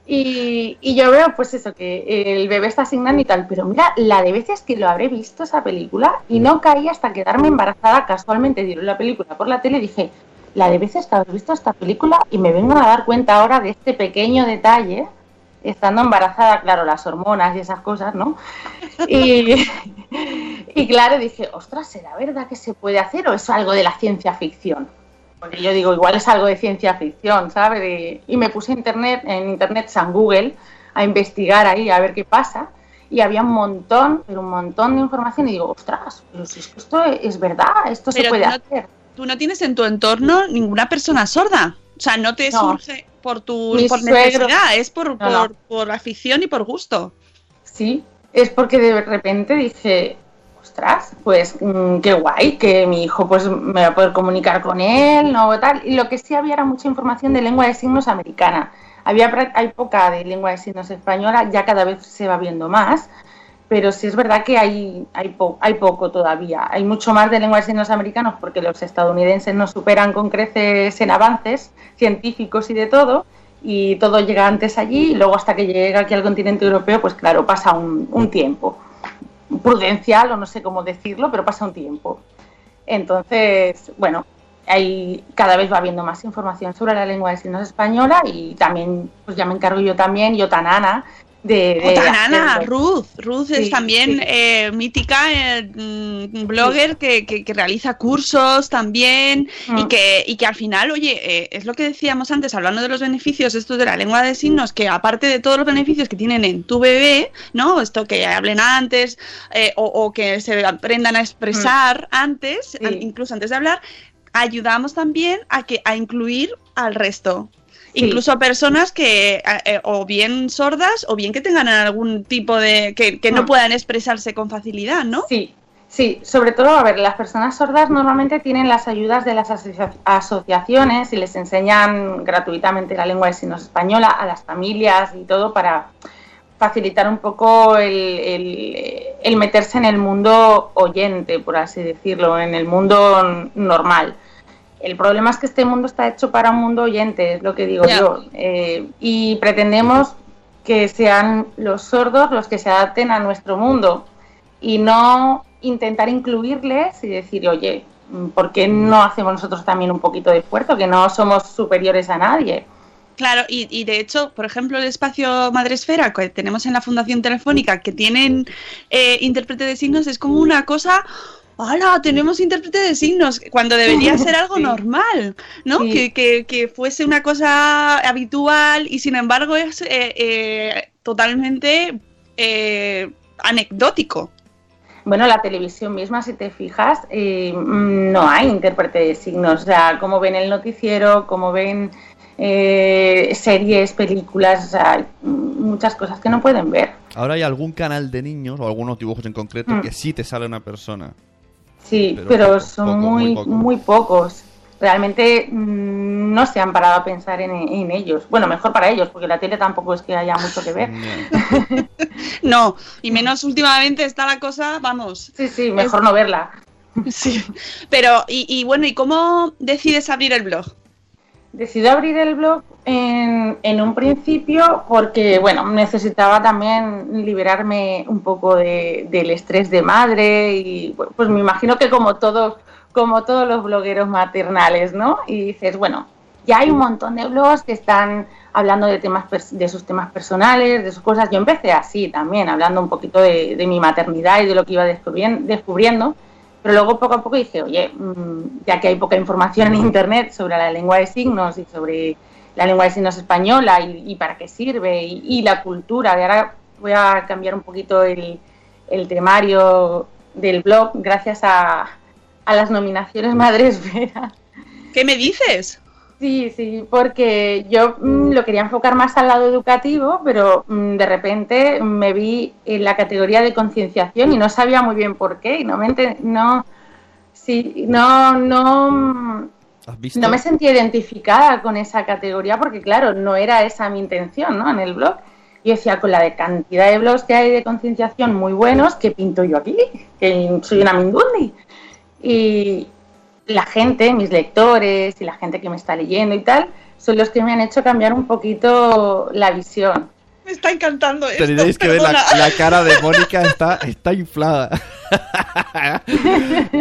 Y, y yo veo, pues eso, que el bebé está asignando y tal, pero mira, la de veces que lo habré visto esa película y no caí hasta quedarme embarazada, casualmente dieron la película por la tele y dije, la de veces que habré visto esta película y me vengo a dar cuenta ahora de este pequeño detalle, estando embarazada, claro, las hormonas y esas cosas, ¿no? <laughs> Y, <laughs> y claro, dije, ostras, ¿será verdad que se puede hacer o es algo de la ciencia ficción? Porque yo digo, igual es algo de ciencia ficción, ¿sabes? Y, y me puse internet, en internet, San Google, a investigar ahí, a ver qué pasa. Y había un montón, pero un montón de información. Y digo, ostras, pero si esto es verdad, esto se puede tú no- hacer. Tú no tienes en tu entorno ninguna persona sorda. O sea, no te No. surge por tu por necesidad, es por, No, por, por afición y por gusto. Sí, es porque de repente dije, ostras, pues mm, qué guay, que mi hijo pues me va a poder comunicar con él, no tal. Y lo que sí había era mucha información de lengua de signos americana. Había hay poca de lengua de signos española, ya cada vez se va viendo más, pero sí es verdad que hay, hay, hay poco todavía. Hay mucho más de lengua de signos americanos porque los estadounidenses nos superan con creces en avances científicos y de todo, y todo llega antes allí, y luego hasta que llega aquí al continente europeo, pues claro, pasa un tiempo prudencial, o no sé cómo decirlo, pero pasa un tiempo. Entonces, bueno, hay, cada vez va habiendo más información sobre la lengua de signos española y también, pues ya me encargo yo también, yo tan Ana, de... de Otanana, hacerlo. Ruth. Ruth es también sí. eh, mítica, eh, mm, blogger que, que- que realiza cursos también y, Mm. que, y que al final, oye, eh, es lo que decíamos antes, hablando de los beneficios estos de la lengua de signos, que aparte de todos los beneficios que tienen en tu bebé, ¿no? Esto que hablen antes eh, o, o que se aprendan a expresar antes, Sí. an- incluso antes de hablar, ayudamos también a, que, a incluir al resto. Sí. Incluso a personas que eh, o bien sordas o bien que tengan algún tipo de que, que no Mm. puedan expresarse con facilidad, ¿no? Sí, sí, sobre todo, a ver, las personas sordas normalmente tienen las ayudas de las asocia- asociaciones y les enseñan gratuitamente la lengua de signos española a las familias y todo para facilitar un poco el, el- el meterse en el mundo oyente, por así decirlo, en el mundo normal. El problema es que este mundo está hecho para un mundo oyente, es lo que digo yo. eh, y pretendemos que sean los sordos los que se adapten a nuestro mundo y no intentar incluirles y decir, oye, ¿por qué no hacemos nosotros también un poquito de esfuerzo? Que no somos superiores a nadie. Claro, y, y de hecho, por ejemplo, el espacio Madresfera que tenemos en la Fundación Telefónica, que tienen eh, intérprete de signos, es como una cosa. ¡Hala! Tenemos intérprete de signos, cuando debería <laughs> ser algo Sí. normal, ¿no? Sí. Que, que- que fuese una cosa habitual y sin embargo es eh, eh, totalmente eh, anecdótico. Bueno, la televisión misma, si te fijas, eh, mm, no hay intérprete de signos. O sea, como ven el noticiero, como ven eh, series, películas, o sea, muchas cosas que no pueden ver. Ahora hay algún canal de niños o algunos dibujos en concreto Mm. que sí te sale una persona. Sí, Pero son poco, muy, muy muy, poco. pocos. Realmente mm, no se han parado a pensar en, en ellos. Bueno, mejor para ellos, porque la tele tampoco es que haya mucho que ver. No. <laughs> No, y menos últimamente está la cosa, vamos. Sí, sí, mejor no verla. <laughs> Sí. Pero, y, y bueno, ¿y cómo decides abrir el blog? Decidí abrir el blog en, un principio porque, bueno, necesitaba también liberarme un poco de- del estrés de madre y, pues me imagino que como todos, como todos los blogueros maternales, ¿no? Y dices, bueno, ya hay un montón de blogs que están hablando de temas de sus temas personales, de sus cosas. Yo empecé así también, hablando un poquito de, de mi maternidad y de lo que iba descubrien- descubriendo. Pero luego poco a poco dije, oye, mm, ya que hay poca información en Internet sobre la lengua de signos y sobre la lengua de signos española y, y para qué sirve y, y la cultura, de ahora voy a cambiar un poquito el, el temario del blog gracias a, a las nominaciones Madres Vera. ¿Qué me dices? Sí, sí, porque yo mm, lo quería enfocar más al lado educativo, pero mm, de repente me vi en la categoría de concienciación y no sabía muy bien por qué y no me ente- no sí, no no mm, ¿Has visto? no me sentía identificada con esa categoría porque claro, no era esa mi intención, ¿no? En el blog. Yo decía, con la de cantidad de blogs que hay de concienciación muy buenos, ¿qué pinto yo aquí? Que soy una mindundi. Y la gente, mis lectores y la gente que me está leyendo y tal, son los que me han hecho cambiar un poquito la visión. Me está encantando esto. Tenéis que ver la, cara de <laughs> Mónica, está, está inflada. <laughs>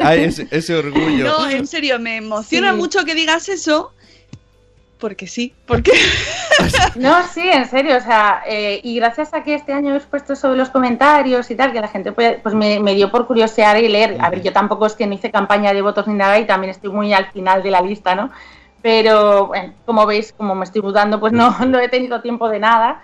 Ay, ese, ese orgullo. No, en serio, me emociona Sí. mucho que digas eso. Porque sí, porque <laughs> No, sí, en serio, o sea, eh, y gracias a que este año he puesto sobre los comentarios y tal, que la gente puede- pues me, me dio por curiosear y leer. A ver, yo tampoco es que no hice campaña de votos ni nada y también estoy muy al final de la lista, ¿no? Pero, bueno, como veis, como me estoy mudando, pues no, <laughs> no he tenido tiempo de nada.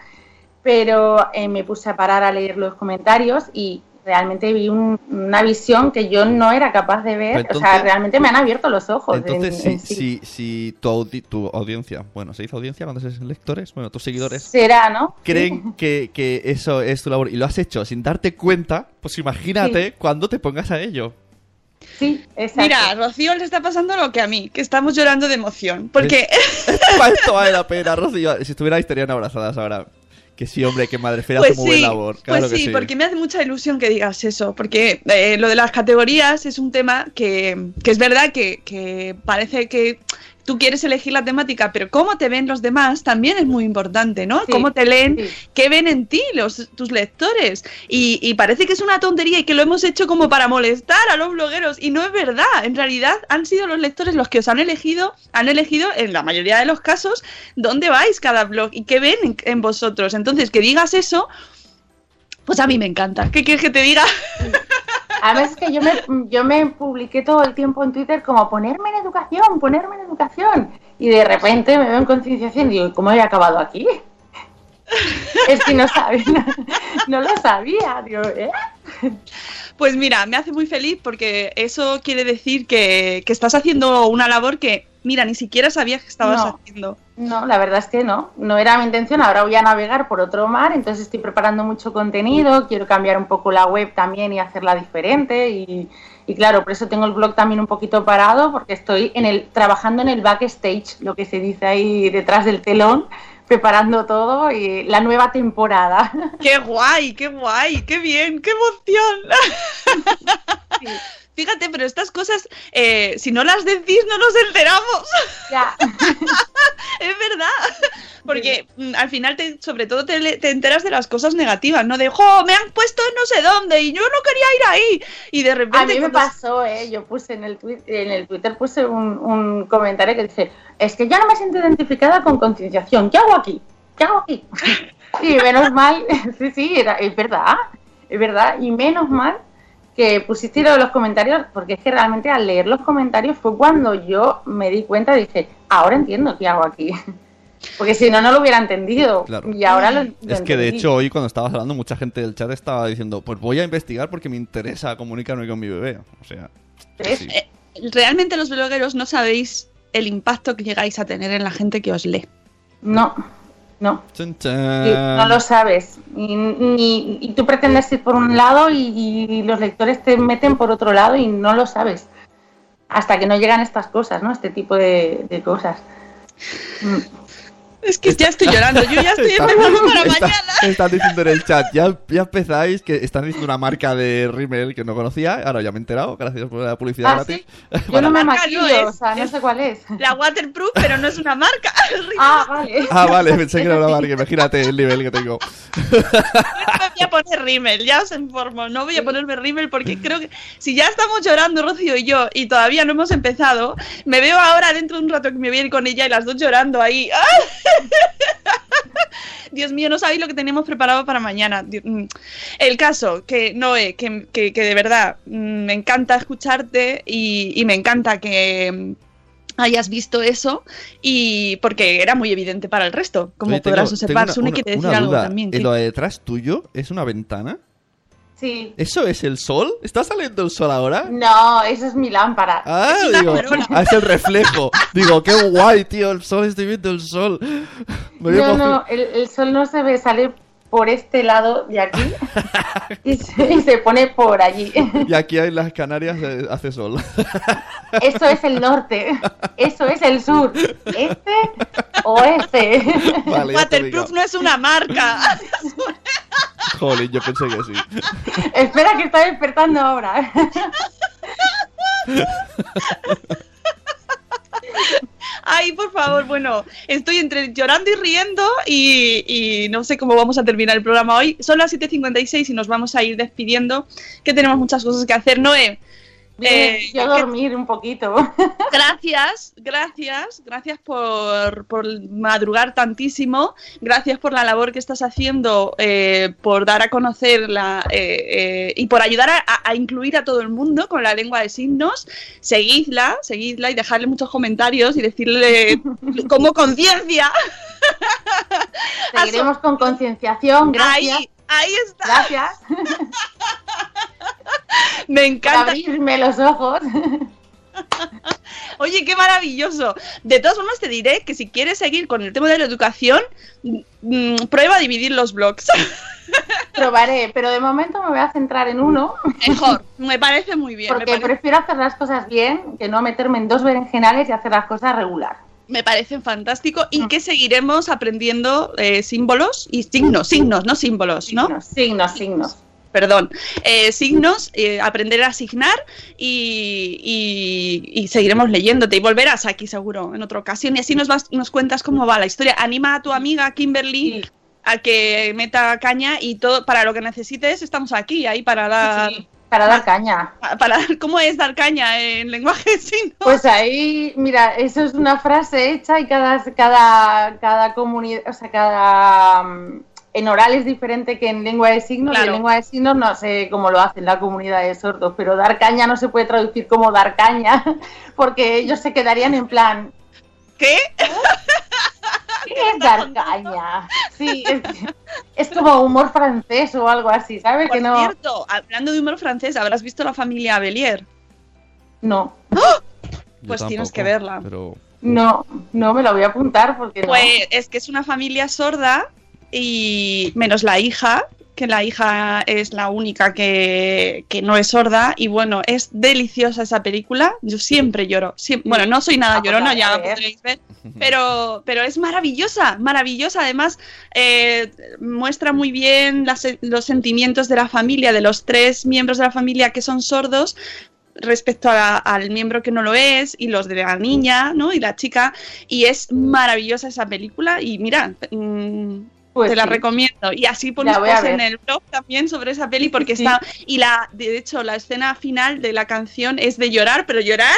Pero eh, me puse a parar a leer los comentarios y realmente vi un- una visión que yo no era capaz de ver. O sea, realmente me han abierto los ojos. Entonces, en- si, en- si, si tu, audi- tu audiencia, bueno, ¿se dice audiencia cuando se lectores? Bueno, tus seguidores Será, ¿no? creen que, que eso es tu labor y lo has hecho sin darte cuenta, pues imagínate cuando te pongas a ello. Sí, exacto. Mira, a Rocío le está pasando lo que a mí, que estamos llorando de emoción. Porque esto <laughs> vale la pena, Rocío. Si estuvierais estarían abrazadas ahora. Que sí, hombre, que Madrefera Pues hace muy buena sí, labor. Claro pues que sí, sí. porque me hace mucha ilusión que digas eso, porque eh, lo de las categorías es un tema que, que es verdad que, que parece que tú quieres elegir la temática, pero cómo te ven los demás también es muy importante, ¿no? Sí, cómo te leen, sí. qué ven en ti los, tus lectores. Y, y parece que es una tontería y que lo hemos hecho como para molestar a los blogueros, y no es verdad. En realidad han sido los lectores los que os han elegido, han elegido en la mayoría de los casos dónde vais cada blog y qué ven en, en vosotros. Entonces, que digas eso, pues a mí me encanta. ¿Qué quieres que te diga? <laughs> Además es que yo me, yo me publiqué todo el tiempo en Twitter como ponerme en educación, ponerme en educación. Y de repente me veo en concienciación y digo, ¿y ¿cómo he acabado aquí? <laughs> es que no sabía, no, no lo sabía. Digo, ¿eh? Pues mira, me hace muy feliz porque eso quiere decir que, que estás haciendo una labor que, mira, ni siquiera sabías que estabas No. haciendo. No, la verdad es que no. No era mi intención. Ahora voy a navegar por otro mar, entonces estoy preparando mucho contenido. Quiero cambiar un poco la web también y hacerla diferente. Y, y claro, por eso tengo el blog también un poquito parado, porque estoy en el trabajando en el backstage, lo que se dice ahí detrás del telón, preparando todo y la nueva temporada. ¡Qué guay, qué guay, qué bien, qué emoción! <laughs> <laughs> Fíjate, pero estas cosas, eh, si no las decís, no nos enteramos. Ya. <laughs> es verdad. Porque mm, al final, te- sobre todo, te, enteras de las cosas negativas, ¿no? De, ¡jo! Me han puesto en no sé dónde y yo no quería ir ahí. Y de repente. A mí me cuando- pasó, ¿eh? Yo puse en el, en el Twitter puse un, un comentario que dice, es que ya no me siento identificada con concienciación, ¿qué hago aquí? ¿Qué hago aquí? <laughs> Y menos mal, <laughs> sí, sí, era, es verdad, es verdad, y menos mal que pusiste lo de los comentarios, porque es que realmente al leer los comentarios fue cuando yo me di cuenta, dije, ahora entiendo qué hago aquí. <laughs> Porque si no, no lo hubiera entendido. Claro. Y ahora lo, lo Es que de hecho hoy cuando estabas hablando mucha gente del chat estaba diciendo, pues voy a investigar porque me interesa comunicarme con mi bebé. O sea. Eh, Realmente los blogueros no sabéis el impacto que llegáis a tener en la gente que os lee. No, no. Sí, no lo sabes. Y, ni- y tú pretendes ir por un lado y, y los lectores te meten por otro lado y no lo sabes. Hasta que no llegan estas cosas, ¿no? Este tipo de, de cosas. Es que ya estoy llorando, yo ya estoy Está- empezando para está- mañana. Están diciendo en el chat, ya, ya empezáis, que están diciendo una marca de Rimmel que no conocía, ahora ya me he enterado, gracias por la publicidad Ah, gratis. ¿sí? <laughs> Yo no me no maquillo, es, o sea, no sé cuál es. La waterproof, pero no es una marca. <laughs> Ah, vale. Ah, vale, pensé que era una marca, imagínate el nivel que tengo. No me voy a poner rímel, ya os informo. No voy a ponerme rímel porque creo que si ya estamos llorando Rocío y yo y todavía no hemos empezado, me veo ahora dentro de un rato que me voy a ir con ella y las dos llorando ahí. <laughs> <laughs> Dios mío, no sabéis lo que tenemos preparado para mañana. Mm. El caso, que Noé, que, que- que de verdad mm, me encanta escucharte y, y me encanta que mm, hayas visto eso y porque era muy evidente para el resto, como Oye, tengo- podrás observar. tengo Sune una- quiere decir una algo duda, también. ¿En sí. lo de detrás tuyo es una ventana? Sí. ¿Eso es el sol? ¿Está saliendo el sol ahora? No, esa es mi lámpara. Ah, Es digo, ah, es el reflejo. Digo, qué guay, tío, el sol, estoy viendo el sol. Me No, no, el, el sol no se ve, sale por este lado de aquí <laughs> y se, y se pone por allí. <laughs> Y aquí en las Canarias hace sol. <laughs> Eso es el norte, eso es el sur, este o este. Vale. Waterproof no es una marca. Jolín, yo pensé que sí. Espera que está despertando ahora. Por favor, bueno, estoy entre llorando y riendo y, y no sé cómo vamos a terminar el programa hoy. Son las 7.56 y nos vamos a ir despidiendo, que tenemos muchas cosas que hacer. Noé, eh, Yo ¿qué- dormir un poquito. <laughs> gracias, gracias, gracias por, por madrugar tantísimo, gracias por la labor que estás haciendo, eh, por dar a conocer la, eh, eh, y por ayudar a, a incluir a todo el mundo con la lengua de signos. Seguidla, seguidla y dejarle muchos comentarios y decirle <laughs> como conciencia. <laughs> Seguiremos con concienciación, gracias. Ahí, Ahí está. Gracias <laughs> Me por encanta. abrirme los ojos. Oye, qué maravilloso. De todas formas, te diré que si quieres seguir con el tema de la educación, mm, prueba a dividir los blogs. <laughs> Probaré, pero de momento me voy a centrar en uno, Mejor. <laughs> Me parece muy bien. Me porque parece, prefiero hacer las cosas bien que no meterme en dos berenjenales y hacer las cosas regular. Me parece fantástico y que seguiremos aprendiendo eh, símbolos y signos, signos, no símbolos, ¿no? Signos, signos, signos. Perdón, eh, signos, eh, aprender a asignar y, y- y seguiremos leyéndote y volverás aquí seguro en otra ocasión y así nos, vas, nos cuentas cómo va la historia. Anima a tu amiga Kimberly Sí. a que meta caña y todo para lo que necesites estamos aquí ahí para dar Sí, para dar caña. para cómo es dar caña en lenguaje <laughs> signo. Pues ahí, mira, eso es una frase hecha y cada, cada, cada comunidad, o sea, cada... mm, En oral es diferente que en lengua de signos, y en lengua de signos no sé cómo lo hacen la comunidad de sordos, pero dar caña no se puede traducir como dar caña, <laughs> porque ellos se quedarían en plan, ¿Qué? ¿qué <laughs> es dar caña? Sí, es, es como humor francés o algo así, ¿sabes? Por que no, cierto, hablando de humor francés, habrás visto la familia Belier. no, Yo Pues tienes tampoco, que verla. Pero no, no me lo voy a apuntar porque no. Pues es que es una familia sorda y menos la hija, que la hija es la única que, que no es sorda y bueno, es deliciosa esa película. Yo siempre lloro. Bueno, no soy nada Ah, pues llorona, ya podréis ver, pero, pero es maravillosa, maravillosa. Además, eh, muestra muy bien las- los sentimientos de la familia, de los tres miembros de la familia que son sordos respecto a- al miembro que no lo es y los de la niña, ¿no? Y la chica y es maravillosa esa película y mira, mm, Pues te la sí. recomiendo. Y así pones post en el blog también sobre esa peli porque sí, está y la de hecho la escena final de la canción es de llorar, pero llorar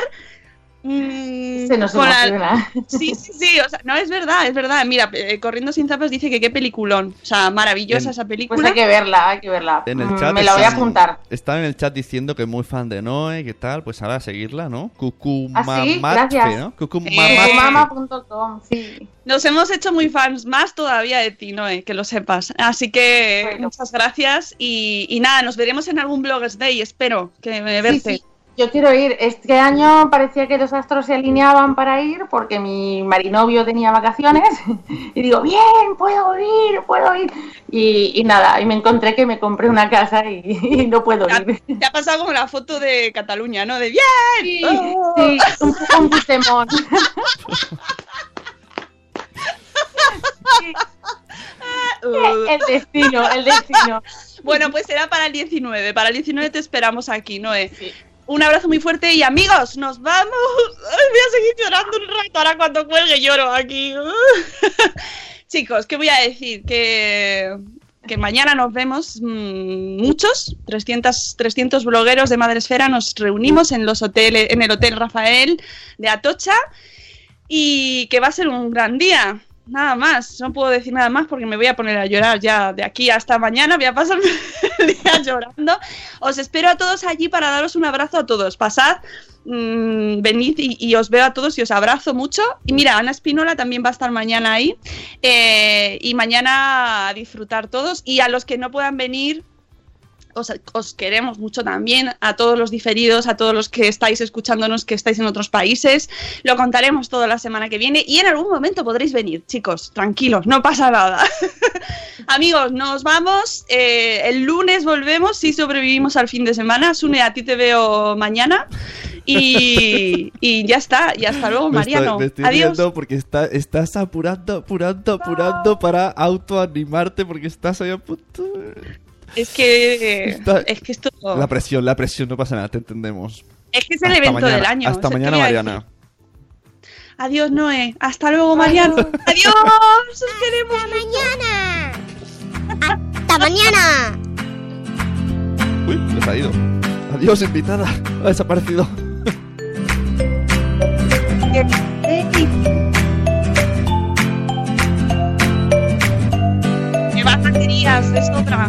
mm, Se nos con la- emociona. <laughs> Sí, sí, sí, o sea, no es verdad, es verdad. Mira, eh, Corriendo sin zapatos dice que qué peliculón, o sea, maravillosa En- esa Pues película. hay que verla, hay que verla. en el Mm, Me la voy a apuntar. Están en el chat diciendo que es muy fan de Noé, que tal, pues ahora a seguirla, ¿no? ¿Ah, sí? Cucumamatfe. ¿no? Eh, Cucumamatfe. Mama.com, sí. Nos hemos hecho muy fans más todavía de ti, Noé, que lo sepas. Así que Bueno. muchas gracias y, y nada, nos veremos en algún Bloggers Day, espero que me Sí, verte. sí. Yo quiero ir. Este año parecía que los astros se alineaban para ir porque mi marinovio tenía vacaciones. <laughs> Y digo, bien, puedo ir, puedo ir. Y, y nada, y me encontré que me compré una casa y, <laughs> y no puedo ir. Te ha pasado como la foto de Cataluña, ¿no? De bien. Sí, ¡Oh! sí, un poco un. <laughs> Uh, El destino, el destino. Bueno, pues será para el 19. Para el 19 te esperamos aquí, Noé. Sí. Un abrazo muy fuerte y amigos, nos vamos. <laughs> Voy a seguir llorando un rato. Ahora cuando cuelgue lloro aquí. <laughs> Chicos, ¿qué voy a decir? Que, que mañana nos vemos mm, muchos, 300, 300 blogueros de Madresfera. Nos reunimos en, los hoteles, en el Hotel Rafael de Atocha y que va a ser un gran día. Nada más, no puedo decir nada más porque me voy a poner a llorar ya de aquí hasta mañana. Voy a pasarme <laughs> el día llorando. Os espero a todos allí para daros un abrazo a todos. Pasad, mm, venid y, os veo a todos y os abrazo mucho. Y mira, Ana Espinola también va a estar mañana ahí. Eh, y mañana a disfrutar todos. Y a los que no puedan venir, os, os queremos mucho también, a todos los diferidos, a todos los que estáis escuchándonos, que estáis en otros países. Lo contaremos toda la semana que viene y en algún momento podréis venir, chicos, tranquilos, no pasa nada. <laughs> Amigos, nos vamos. eh, el lunes volvemos si sobrevivimos al fin de semana. Sune, a ti te veo mañana. Y, y ya está, y hasta luego, Me estoy- Mariano. me estoy Adiós. porque está, estás apurando, apurando, apurando para autoanimarte porque estás ahí a punto. Es que, Está- es que esto La presión, la presión, no pasa nada, te entendemos. es que es el Hasta evento mañana, del año. Hasta O sea, ¿qué mañana? Mariana. Adiós, Noé. Hasta luego, Mariano. <laughs> Adiós. Os queremos. ¡Hasta mañana! ¡Hasta mañana! Uy, se ha ido. Adiós, invitada. Ha desaparecido. ¿Qué baterías? Es otra.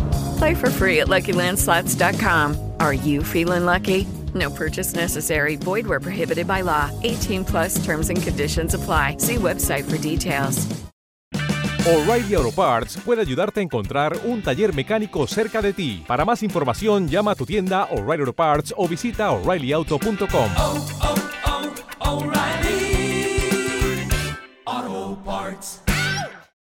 Play for free at LuckyLandSlots.com. Are you feeling lucky? No purchase necessary. Void where prohibited by law. 18 plus terms and conditions apply. See website for details. O'Reilly Auto Parts puede ayudarte a encontrar un taller mecánico cerca de ti. Para más información, llama a tu tienda O'Reilly Auto Parts o visita oreillyauto.com. Oh, oh, oh, O'Reilly. Auto Parts.